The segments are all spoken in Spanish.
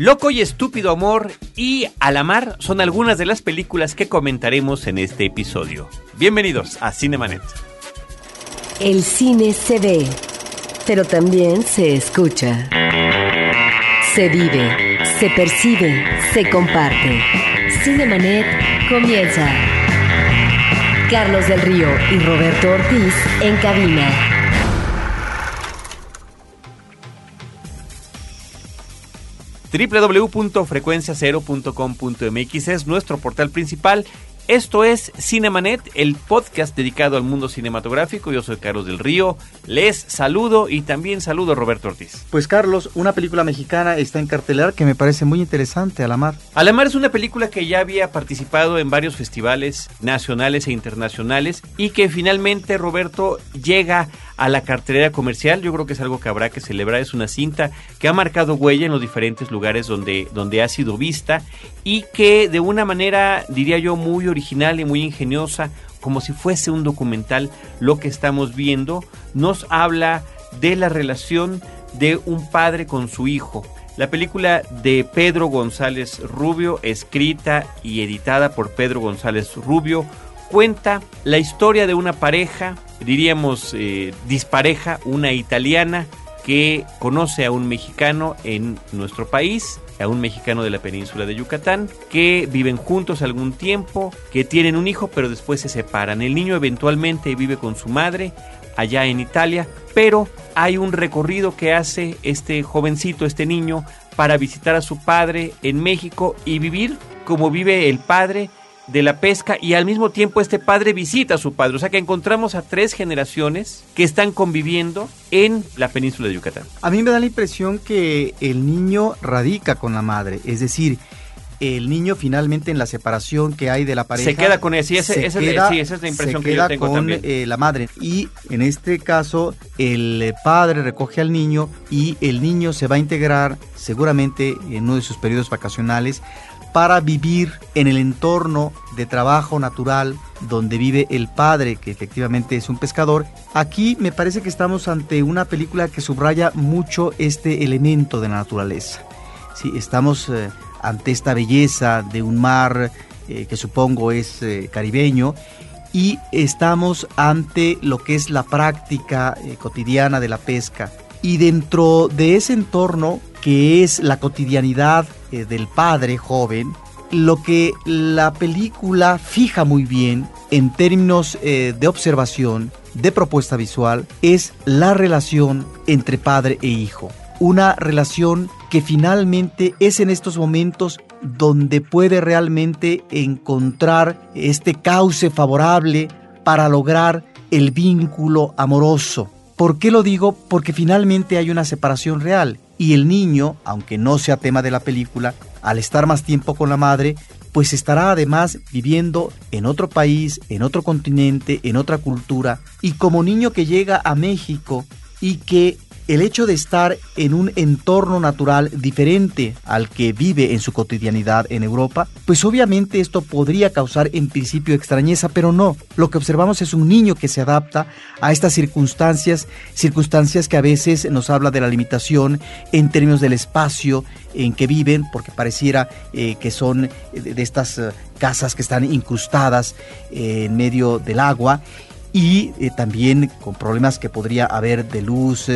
Loco y estúpido amor y A la mar son algunas de las películas que comentaremos en este episodio. Bienvenidos a Cinemanet. El cine se ve, pero también se escucha. Se vive, se percibe, se comparte. Cinemanet comienza. Carlos del Río y Roberto Ortiz en cabina. www.frecuenciacero.com.mx es nuestro portal principal esto es Cinemanet, el podcast dedicado al mundo cinematográfico. Yo soy Carlos del Río. Les saludo y también saludo a Roberto Ortiz. Pues Carlos, una película mexicana está en cartelar que me parece muy interesante, Alamar. Alamar es una película que ya había participado en varios festivales nacionales e internacionales y que finalmente Roberto llega a la cartelera comercial. Yo creo que es algo que habrá que celebrar. Es una cinta que ha marcado huella en los diferentes lugares donde, donde ha sido vista y que de una manera, diría yo, muy original y muy ingeniosa, como si fuese un documental, lo que estamos viendo, nos habla de la relación de un padre con su hijo. La película de Pedro González Rubio, escrita y editada por Pedro González Rubio, cuenta la historia de una pareja, diríamos eh, dispareja, una italiana que conoce a un mexicano en nuestro país, a un mexicano de la península de Yucatán, que viven juntos algún tiempo, que tienen un hijo pero después se separan. El niño eventualmente vive con su madre allá en Italia, pero hay un recorrido que hace este jovencito, este niño, para visitar a su padre en México y vivir como vive el padre de la pesca y al mismo tiempo este padre visita a su padre. O sea que encontramos a tres generaciones que están conviviendo en la península de Yucatán. A mí me da la impresión que el niño radica con la madre, es decir, el niño finalmente en la separación que hay de la pareja se queda con él, sí, esa, es la impresión que yo tengo con, también. Eh, la madre y en este caso el padre recoge al niño y el niño se va a integrar seguramente en uno de sus periodos vacacionales para vivir en el entorno de trabajo natural donde vive el padre, que efectivamente es un pescador. Aquí me parece que estamos ante una película que subraya mucho este elemento de la naturaleza. Sí, estamos eh, ante esta belleza de un mar eh, que supongo es eh, caribeño y estamos ante lo que es la práctica cotidiana de la pesca. Y dentro de ese entorno que es la cotidianidad eh, del padre joven, lo que la película fija muy bien en términos eh, de observación, de propuesta visual, es la relación entre padre e hijo. Una relación que finalmente es en estos momentos donde puede realmente encontrar este cauce favorable para lograr el vínculo amoroso. ¿Por qué lo digo? Porque finalmente hay una separación real y el niño, aunque no sea tema de la película, al estar más tiempo con la madre, pues estará además viviendo en otro país, en otro continente, en otra cultura, y como niño que llega a México y que el hecho de estar en un entorno natural diferente al que vive en su cotidianidad en Europa, pues obviamente esto podría causar en principio extrañeza, pero no. Lo que observamos es un niño que se adapta a estas circunstancias, circunstancias que a veces nos habla de la limitación en términos del espacio en que viven, porque pareciera eh, que son de estas eh, casas que están incrustadas en medio del agua y también con problemas que podría haber de luz,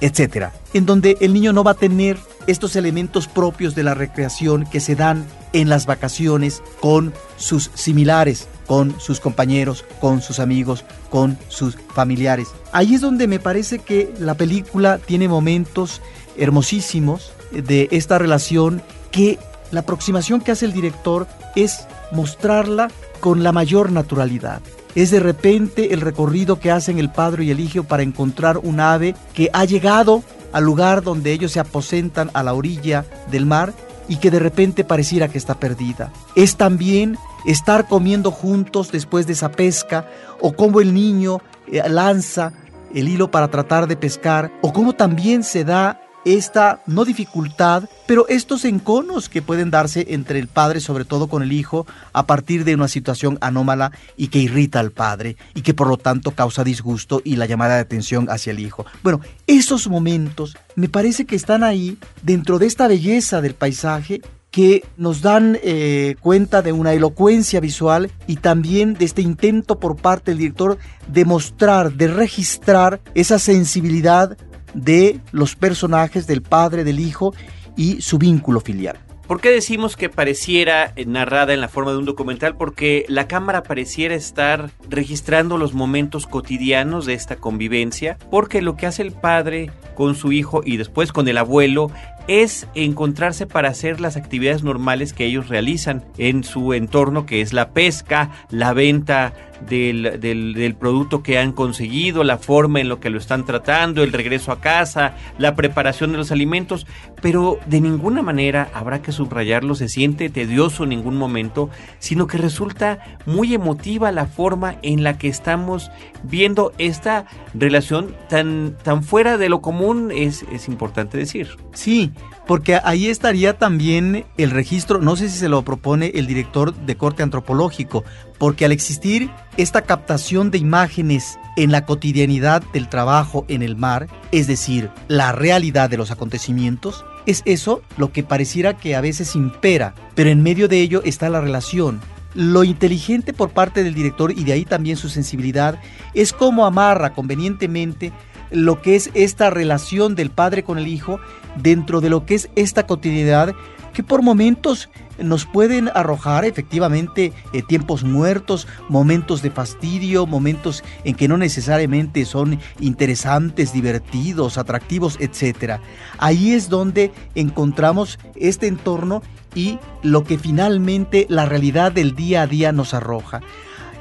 etcétera, en donde el niño no va a tener estos elementos propios de la recreación que se dan en las vacaciones con sus similares, con sus compañeros, con sus amigos, con sus familiares. Ahí es donde me parece que la película tiene momentos hermosísimos de esta relación que la aproximación que hace el director es mostrarla con la mayor naturalidad. Es de repente el recorrido que hacen el padre y el hijo para encontrar un ave que ha llegado al lugar donde ellos se aposentan a la orilla del mar y que de repente pareciera que está perdida. Es también estar comiendo juntos después de esa pesca o cómo el niño eh, lanza el hilo para tratar de pescar o cómo también se da esta no dificultad, pero estos enconos que pueden darse entre el padre, sobre todo con el hijo, a partir de una situación anómala y que irrita al padre y que por lo tanto causa disgusto y la llamada de atención hacia el hijo. Bueno, esos momentos me parece que están ahí dentro de esta belleza del paisaje que nos dan eh, cuenta de una elocuencia visual y también de este intento por parte del director de mostrar, de registrar esa sensibilidad de los personajes del padre, del hijo y su vínculo filial. ¿Por qué decimos que pareciera narrada en la forma de un documental? Porque la cámara pareciera estar registrando los momentos cotidianos de esta convivencia, porque lo que hace el padre con su hijo y después con el abuelo es encontrarse para hacer las actividades normales que ellos realizan en su entorno, que es la pesca, la venta del, del, producto que han conseguido, la forma en lo que lo están tratando, el regreso a casa, la preparación de los alimentos, pero de ninguna manera habrá que subrayarlo, se siente tedioso en ningún momento, sino que resulta muy emotiva la forma en la que estamos viendo esta relación tan, tan fuera de lo común, es, es importante decir. Sí, porque ahí estaría también el registro, no sé si se lo propone el director de corte antropológico, porque al existir esta captación de imágenes en la cotidianidad del trabajo en el mar, es decir, la realidad de los acontecimientos, es eso lo que pareciera que a veces impera, pero en medio de ello está la relación. Lo inteligente por parte del director y de ahí también su sensibilidad es cómo amarra convenientemente lo que es esta relación del padre con el hijo dentro de lo que es esta cotidianidad que por momentos nos pueden arrojar efectivamente eh, tiempos muertos, momentos de fastidio, momentos en que no necesariamente son interesantes, divertidos, atractivos, etc. Ahí es donde encontramos este entorno y lo que finalmente la realidad del día a día nos arroja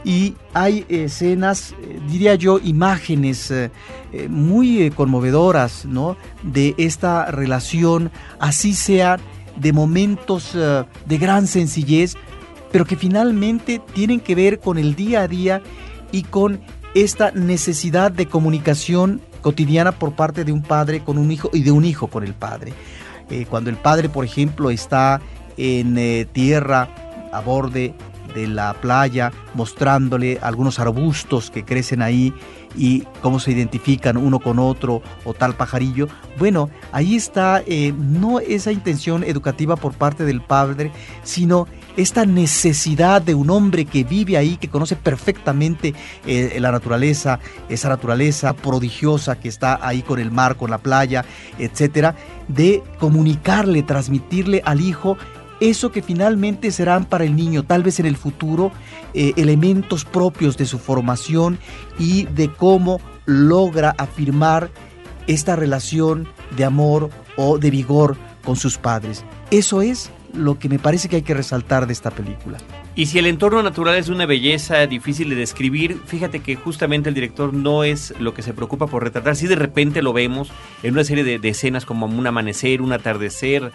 y hay escenas, eh, diría yo, imágenes eh, eh, muy conmovedoras, ¿no? De esta relación, así sea de momentos de gran sencillez, pero que finalmente tienen que ver con el día a día y con esta necesidad de comunicación cotidiana por parte de un padre con un hijo y de un hijo con el padre. cuando el padre, por ejemplo, está en tierra a borde de la playa, mostrándole algunos arbustos que crecen ahí y cómo se identifican uno con otro o tal pajarillo. Bueno, ahí está eh, no esa intención educativa por parte del padre, sino esta necesidad de un hombre que vive ahí, que conoce perfectamente eh, la naturaleza, esa naturaleza prodigiosa que está ahí con el mar, con la playa, etcétera, de comunicarle, transmitirle al hijo eso que finalmente serán para el niño, tal vez en el futuro, eh, elementos propios de su formación y de cómo logra afirmar esta relación de amor o de vigor con sus padres. Eso es lo que me parece que hay que resaltar de esta película. Y si el entorno natural es una belleza difícil de describir, fíjate que justamente el director no es lo que se preocupa por retratar. Si de repente lo vemos en una serie de, de escenas como un amanecer, un atardecer,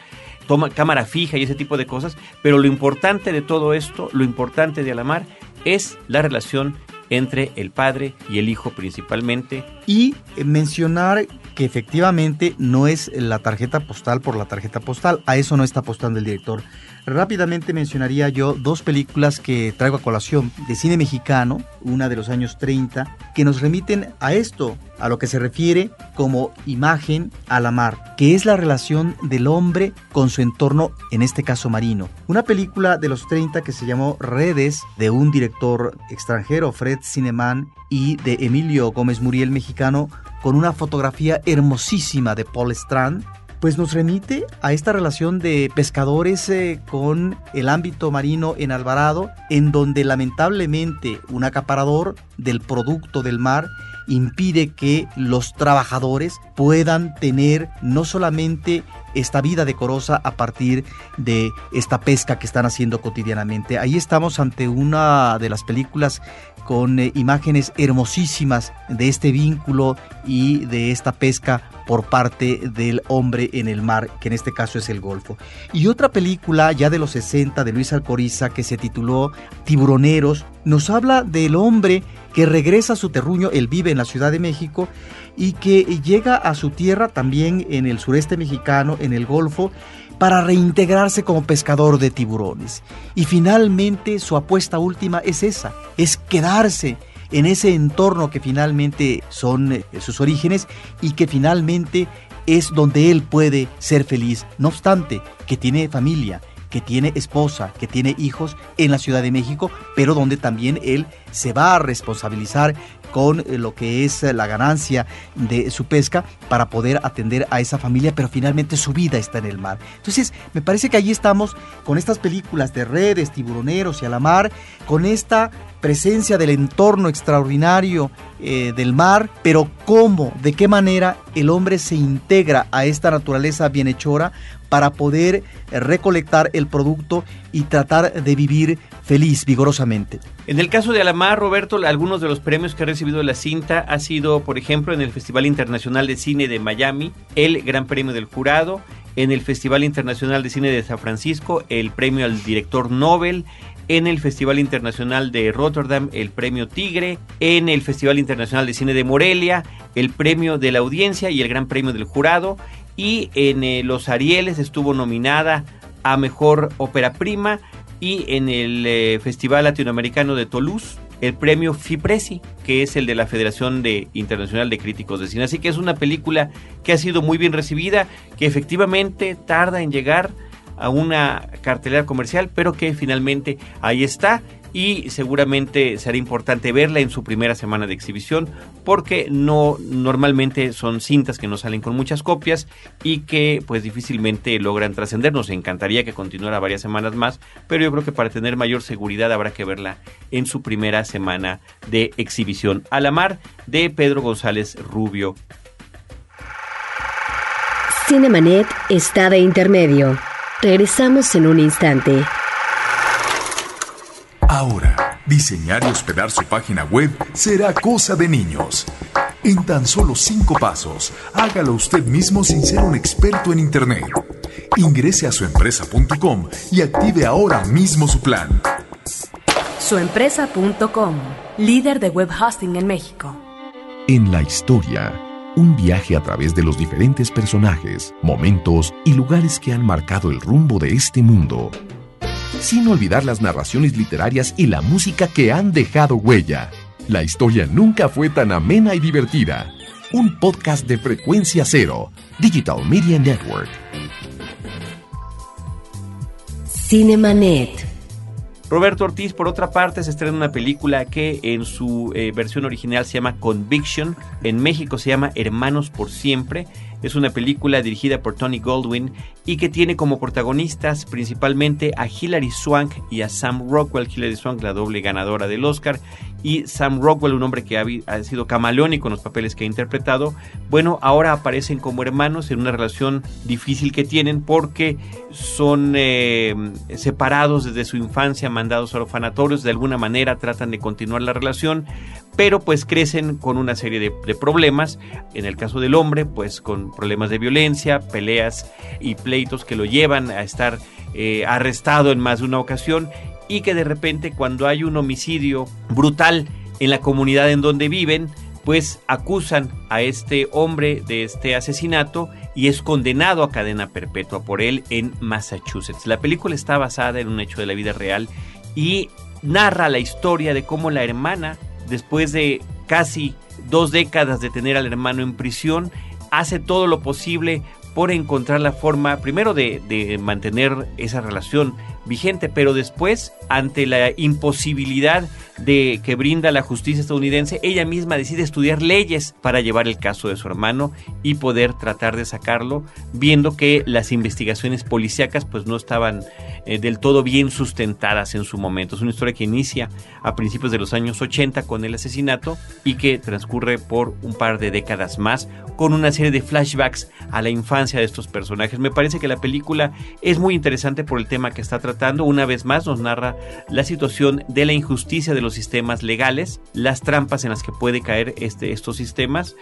toma cámara fija y ese tipo de cosas, pero lo importante de todo esto, lo importante de Alamar es la relación entre el padre y el hijo principalmente. Y mencionar que efectivamente no es la tarjeta postal por la tarjeta postal, a eso no está apostando el director. Rápidamente mencionaría yo dos películas que traigo a colación de cine mexicano, una de los años 30, que nos remiten a esto, a lo que se refiere como imagen a la mar, que es la relación del hombre con su entorno, en este caso marino. Una película de los 30 que se llamó Redes, de un director extranjero, Fred Cineman, y de Emilio Gómez Muriel, mexicano, con una fotografía hermosísima de Paul Strand, pues nos remite a esta relación de pescadores eh, con el ámbito marino en Alvarado, en donde lamentablemente un acaparador del producto del mar impide que los trabajadores puedan tener no solamente esta vida decorosa a partir de esta pesca que están haciendo cotidianamente. Ahí estamos ante una de las películas con eh, imágenes hermosísimas de este vínculo y de esta pesca por parte del hombre en el mar, que en este caso es el Golfo. Y otra película ya de los 60 de Luis Alcoriza que se tituló Tiburoneros, nos habla del hombre que regresa a su terruño, él vive en la Ciudad de México, y que llega a su tierra también en el sureste mexicano, en el Golfo, para reintegrarse como pescador de tiburones. Y finalmente su apuesta última es esa, es quedarse en ese entorno que finalmente son eh, sus orígenes y que finalmente es donde él puede ser feliz. No obstante, que tiene familia, que tiene esposa, que tiene hijos en la Ciudad de México, pero donde también él se va a responsabilizar con eh, lo que es eh, la ganancia de su pesca para poder atender a esa familia, pero finalmente su vida está en el mar. Entonces, me parece que allí estamos con estas películas de redes, tiburoneros y a la mar, con esta presencia del entorno extraordinario eh, del mar, pero cómo, de qué manera el hombre se integra a esta naturaleza bienhechora para poder recolectar el producto y tratar de vivir feliz, vigorosamente. En el caso de Alamar, Roberto, algunos de los premios que ha recibido la cinta ha sido, por ejemplo, en el Festival Internacional de Cine de Miami, el Gran Premio del Jurado, en el Festival Internacional de Cine de San Francisco, el premio al director Nobel, en el Festival Internacional de Rotterdam el Premio Tigre, en el Festival Internacional de Cine de Morelia el Premio de la Audiencia y el Gran Premio del Jurado y en eh, los Arieles estuvo nominada a Mejor Ópera Prima y en el eh, Festival Latinoamericano de Toulouse el premio FIPRESI, que es el de la Federación de Internacional de Críticos de Cine. Así que es una película que ha sido muy bien recibida, que efectivamente tarda en llegar a una cartelera comercial, pero que finalmente ahí está y seguramente será importante verla en su primera semana de exhibición porque no normalmente son cintas que no salen con muchas copias y que pues difícilmente logran trascender. Nos encantaría que continuara varias semanas más, pero yo creo que para tener mayor seguridad habrá que verla en su primera semana de exhibición. A la mar de Pedro González Rubio. Cinemanet está de intermedio. Regresamos en un instante. Ahora, diseñar y hospedar su página web será cosa de niños. En tan solo cinco pasos, hágalo usted mismo sin ser un experto en Internet. Ingrese a suempresa.com y active ahora mismo su plan. Suempresa.com, líder de web hosting en México. En la historia un viaje a través de los diferentes personajes, momentos y lugares que han marcado el rumbo de este mundo. Sin olvidar las narraciones literarias y la música que han dejado huella. La historia nunca fue tan amena y divertida. Un podcast de frecuencia cero, Digital Media Network. Cinemanet. Roberto Ortiz, por otra parte, se estrena una película que en su eh, versión original se llama Conviction, en México se llama Hermanos por Siempre. Es una película dirigida por Tony Goldwyn y que tiene como protagonistas principalmente a Hilary Swank y a Sam Rockwell. Hilary Swank, la doble ganadora del Oscar, y Sam Rockwell, un hombre que ha, sido camaleónico en los papeles que ha interpretado, bueno, ahora aparecen como hermanos en una relación difícil que tienen porque son eh, separados desde su infancia, mandados a orfanatorios, de alguna manera tratan de continuar la relación, pero pues crecen con una serie de, problemas, en el caso del hombre, pues con problemas de violencia, peleas y pleitos que lo llevan a estar eh, arrestado en más de una ocasión y que de repente cuando hay un homicidio brutal en la comunidad en donde viven, pues acusan a este hombre de este asesinato y es condenado a cadena perpetua por él en Massachusetts. La película está basada en un hecho de la vida real y narra la historia de cómo la hermana, después de casi dos décadas de tener al hermano en prisión, hace todo lo posible por encontrar la forma, primero, de, mantener esa relación vigente, pero después, ante la imposibilidad de que brinda la justicia estadounidense, ella misma decide estudiar leyes para llevar el caso de su hermano y poder tratar de sacarlo, viendo que las investigaciones policíacas pues no estaban eh, del todo bien sustentadas en su momento. Es una historia que inicia a principios de los años 80 con el asesinato y que transcurre por un par de décadas más con una serie de flashbacks a la infancia de estos personajes. Me parece que la película es muy interesante por el tema que está tratando. Una vez más nos narra la situación de la injusticia de los sistemas legales, las trampas en las que puede caer este, estos sistemas.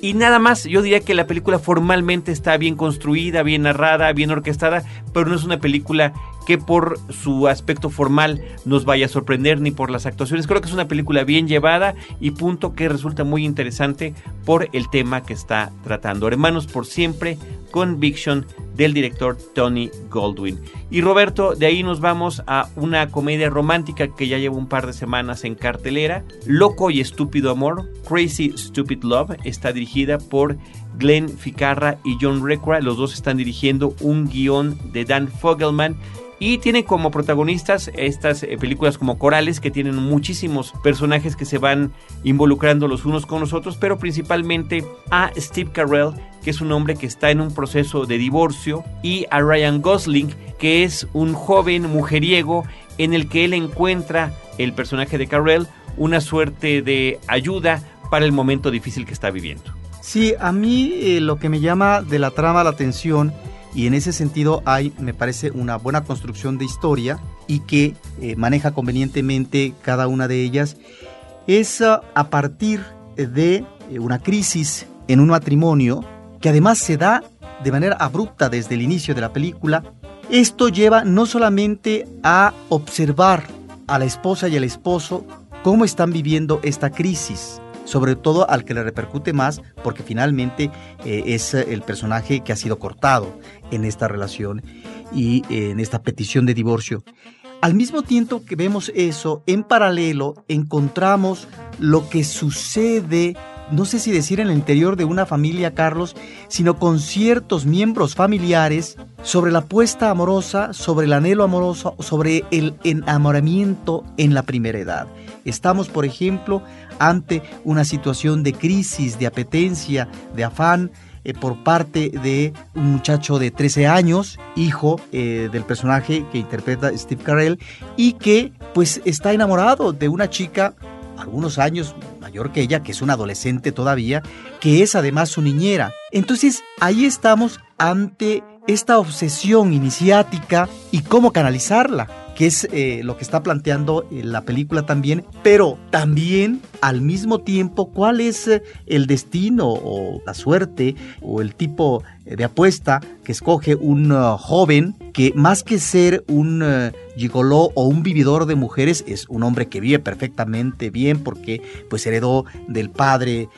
Y nada más, yo diría que la película formalmente está bien construida, bien narrada, bien orquestada, pero no es una película que por su aspecto formal nos vaya a sorprender ni por las actuaciones. Creo que es una película bien llevada y punto que resulta muy interesante por el tema que está tratando. Hermanos por siempre, Conviction del director Tony Goldwyn. Y Roberto, de ahí nos vamos a una comedia romántica que ya lleva un par de semanas en cartelera, Loco y Estúpido Amor, Crazy Stupid Love, está dirigida por Glenn Ficarra y John Recra, los dos están dirigiendo un guion de Dan Fogelman y tiene como protagonistas estas eh, películas como corales que tienen muchísimos personajes que se van involucrando los unos con los otros, pero principalmente a Steve Carell, que es un hombre que está en un proceso de divorcio, y a Ryan Gosling, que es un joven mujeriego en el que él encuentra el personaje de Carell una suerte de ayuda para el momento difícil que está viviendo. Sí, a mí eh, lo que me llama de la trama la atención y en ese sentido hay, me parece, una buena construcción de historia y que eh, maneja convenientemente cada una de ellas, es ah, a partir de eh, una crisis en un matrimonio que además se da de manera abrupta desde el inicio de la película. Esto lleva no solamente a observar a la esposa y al esposo cómo están viviendo esta crisis, sobre todo al que le repercute más porque finalmente eh, es el personaje que ha sido cortado en esta relación y eh, en esta petición de divorcio. Al mismo tiempo que vemos eso, en paralelo encontramos lo que sucede, no sé si decir en el interior de una familia, Carlos, sino con ciertos miembros familiares sobre la apuesta amorosa, sobre el anhelo amoroso, sobre el enamoramiento en la primera edad. Estamos, por ejemplo, ante una situación de crisis, de apetencia, de afán, eh, por parte de un muchacho de 13 años, hijo eh, del personaje que interpreta Steve Carell, y que pues está enamorado de una chica algunos años mayor que ella, que es una adolescente todavía, que es además su niñera. Entonces ahí estamos ante esta obsesión iniciática y cómo canalizarla que es eh, lo que está planteando eh, la película también, pero también al mismo tiempo cuál es eh, el destino o la suerte o el tipo de apuesta que escoge un uh, joven que más que ser un uh, gigoló o un vividor de mujeres es un hombre que vive perfectamente bien porque pues heredó del padre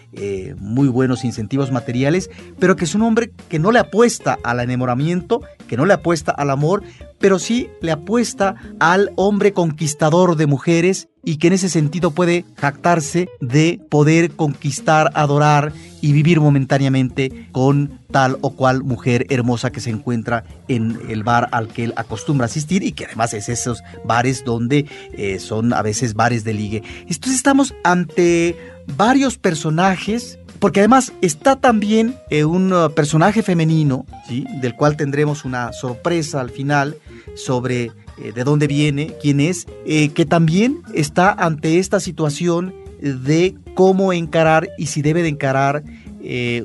muy buenos incentivos materiales, pero que es un hombre que no le apuesta al enamoramiento, que no le apuesta al amor, pero sí le apuesta al hombre conquistador de mujeres y que en ese sentido puede jactarse de poder conquistar, adorar y vivir momentáneamente con tal o cual mujer hermosa que se encuentra en el bar al que él acostumbra asistir y que además es esos bares donde eh, son a veces bares de ligue. Entonces estamos ante varios personajes porque además está también eh, un uh, personaje femenino, ¿sí? del cual tendremos una sorpresa al final sobre eh, de dónde viene, quién es, eh, que también está ante esta situación de cómo encarar y si debe de encarar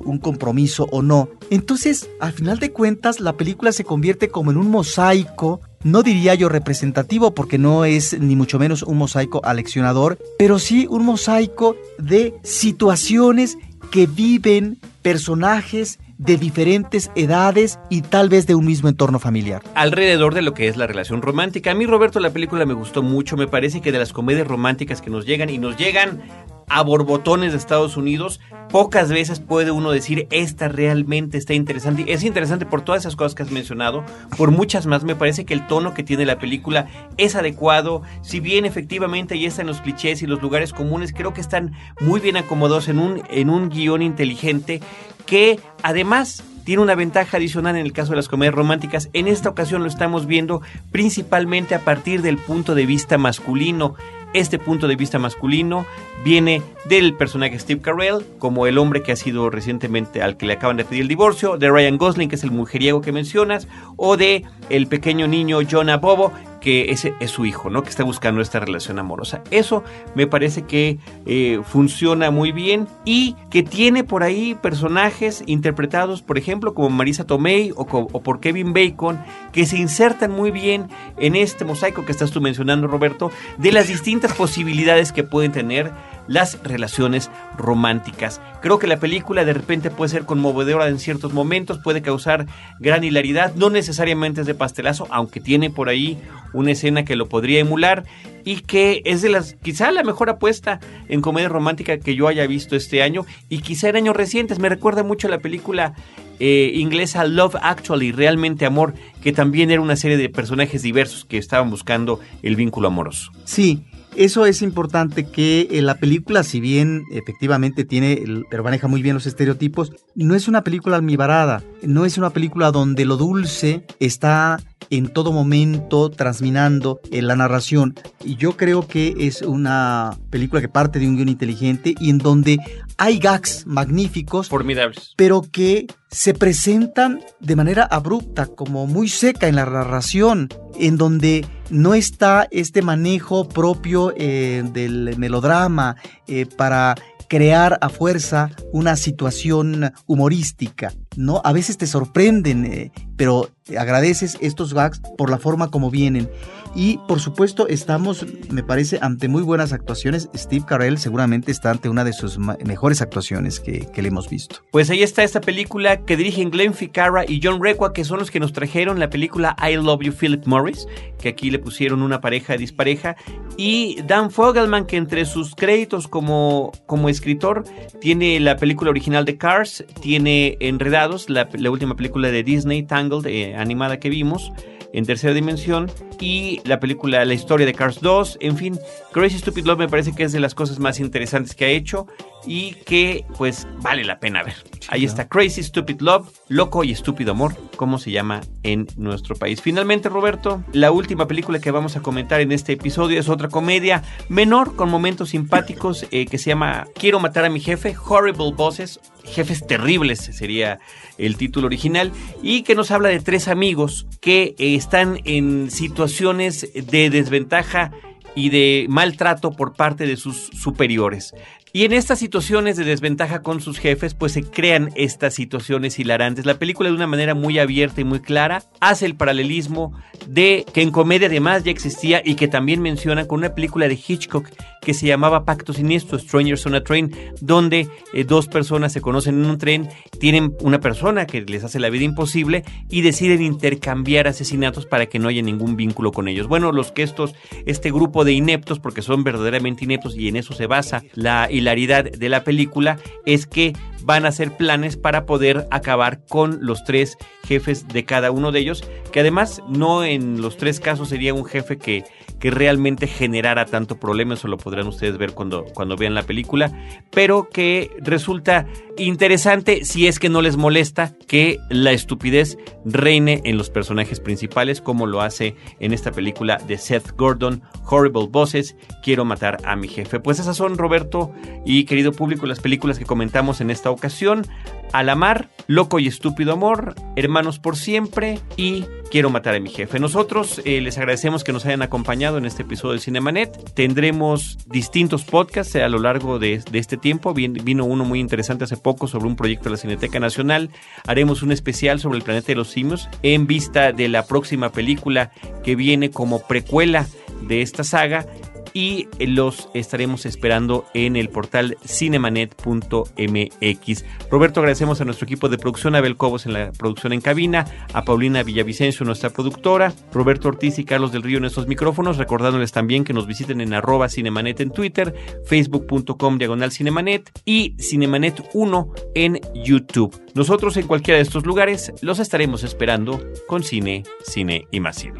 un compromiso o no. Entonces, al final de cuentas, la película se convierte como en un mosaico no diría yo representativo porque no es ni mucho menos un mosaico aleccionador, pero sí un mosaico de situaciones que viven personajes de diferentes edades y tal vez de un mismo entorno familiar. Alrededor de lo que es la relación romántica. A mí, Roberto, la película me gustó mucho. Me parece que de las comedias románticas que nos llegan y nos llegan a borbotones de Estados Unidos, pocas veces puede uno decir esta realmente está interesante. Es interesante por todas esas cosas que has mencionado, por muchas más. Me parece que el tono que tiene la película es adecuado. Si bien efectivamente ahí están los clichés y los lugares comunes, creo que están muy bien acomodados en un, en un guion inteligente que además tiene una ventaja adicional en el caso de las comedias románticas. En esta ocasión lo estamos viendo principalmente a partir del punto de vista masculino. Este punto de vista masculino viene del personaje Steve Carell, como el hombre que ha sido recientemente al que le acaban de pedir el divorcio, de Ryan Gosling, que es el mujeriego que mencionas, o de el pequeño niño Jonah Bobo, que ese es su hijo, ¿no? Que está buscando esta relación amorosa. Eso me parece que eh, funciona muy bien y que tiene por ahí personajes interpretados, por ejemplo, como Marisa Tomei o, o por Kevin Bacon, que se insertan muy bien en este mosaico que estás tú mencionando, Roberto, de las distintas posibilidades que pueden tener las relaciones románticas. Creo que la película de repente puede ser conmovedora en ciertos momentos, puede causar gran hilaridad, no necesariamente es de pastelazo, aunque tiene por ahí una escena que lo podría emular y que es de las quizá la mejor apuesta en comedia romántica que yo haya visto este año y quizá en años recientes. Me recuerda mucho a la película eh, inglesa Love Actually, Realmente Amor, que también era una serie de personajes diversos que estaban buscando el vínculo amoroso. Sí, eso es importante que eh, la película, si bien efectivamente tiene, pero maneja muy bien los estereotipos, no es una película almibarada, no es una película donde lo dulce está en todo momento transminando en eh, la narración. Y yo creo que es una película que parte de un guion inteligente y en donde hay gags magníficos. Formidables. Pero que se presentan de manera abrupta, como muy seca en la narración, en donde no está este manejo propio eh, del melodrama eh, para crear a fuerza una situación humorística, ¿no? A veces te sorprenden, eh, pero agradeces estos gags por la forma como vienen. Y por supuesto estamos, me parece, ante muy buenas actuaciones. Steve Carell seguramente está ante una de sus mejores actuaciones que, le hemos visto. Pues ahí está esta película que dirigen Glenn Ficarra y John Requa, que son los que nos trajeron la película I Love You Philip Morris, que aquí le pusieron una pareja dispareja, y Dan Fogelman, que entre sus créditos como, como escritor tiene la película original de Cars, tiene Enredados, la, última película de Disney, Tangled, eh, animada que vimos en tercera dimensión y la película La historia de Cars 2, en fin, Crazy Stupid Love me parece que es de las cosas más interesantes que ha hecho y que pues vale la pena ver. Ahí está Crazy Stupid Love, Loco y Estúpido Amor, como se llama en nuestro país. Finalmente, Roberto, la última película que vamos a comentar en este episodio es otra comedia menor con momentos simpáticos eh, que se llama Quiero matar a mi jefe, Horrible Bosses, Jefes Terribles sería el título original, y que nos habla de tres amigos que eh, están en situaciones de desventaja y de maltrato por parte de sus superiores. Y en estas situaciones de desventaja con sus jefes, pues se crean estas situaciones hilarantes. La película de una manera muy abierta y muy clara hace el paralelismo de que en comedia además ya existía y que también menciona con una película de Hitchcock que se llamaba Pacto Siniestro, Strangers on a Train, donde eh, dos personas se conocen en un tren, tienen una persona que les hace la vida imposible y deciden intercambiar asesinatos para que no haya ningún vínculo con ellos. Bueno, los que estos, este grupo de ineptos, porque son verdaderamente ineptos y en eso se basa la de la película es que van a hacer planes para poder acabar con los tres jefes de cada uno de ellos, que además no en los tres casos sería un jefe que, que realmente generara tanto problema, eso lo podrán ustedes ver cuando, cuando vean la película, pero que resulta interesante si es que no les molesta que la estupidez reine en los personajes principales, como lo hace en esta película de Seth Gordon, Horrible Bosses, Quiero matar a mi jefe. Pues esas son, Roberto y querido público, las películas que comentamos en esta ocasión. A la mar, Loco y Estúpido Amor, Hermanos por Siempre y Quiero Matar a mi Jefe. Nosotros eh, les agradecemos que nos hayan acompañado en este episodio de Cinemanet. Tendremos distintos podcasts a lo largo de, este tiempo. vino uno muy interesante hace poco sobre un proyecto de la Cineteca Nacional. Haremos un especial sobre el planeta de los simios en vista de la próxima película que viene como precuela de esta saga y los estaremos esperando en el portal cinemanet.mx. Roberto, agradecemos a nuestro equipo de producción, a Abel Cobos en la producción en cabina, a Paulina Villavicencio, nuestra productora, Roberto Ortiz y Carlos del Río en estos micrófonos, recordándoles también que nos visiten en arroba cinemanet en Twitter, facebook.com diagonal cinemanet y cinemanet 1 en YouTube. Nosotros en cualquiera de estos lugares los estaremos esperando con cine, cine y más cine.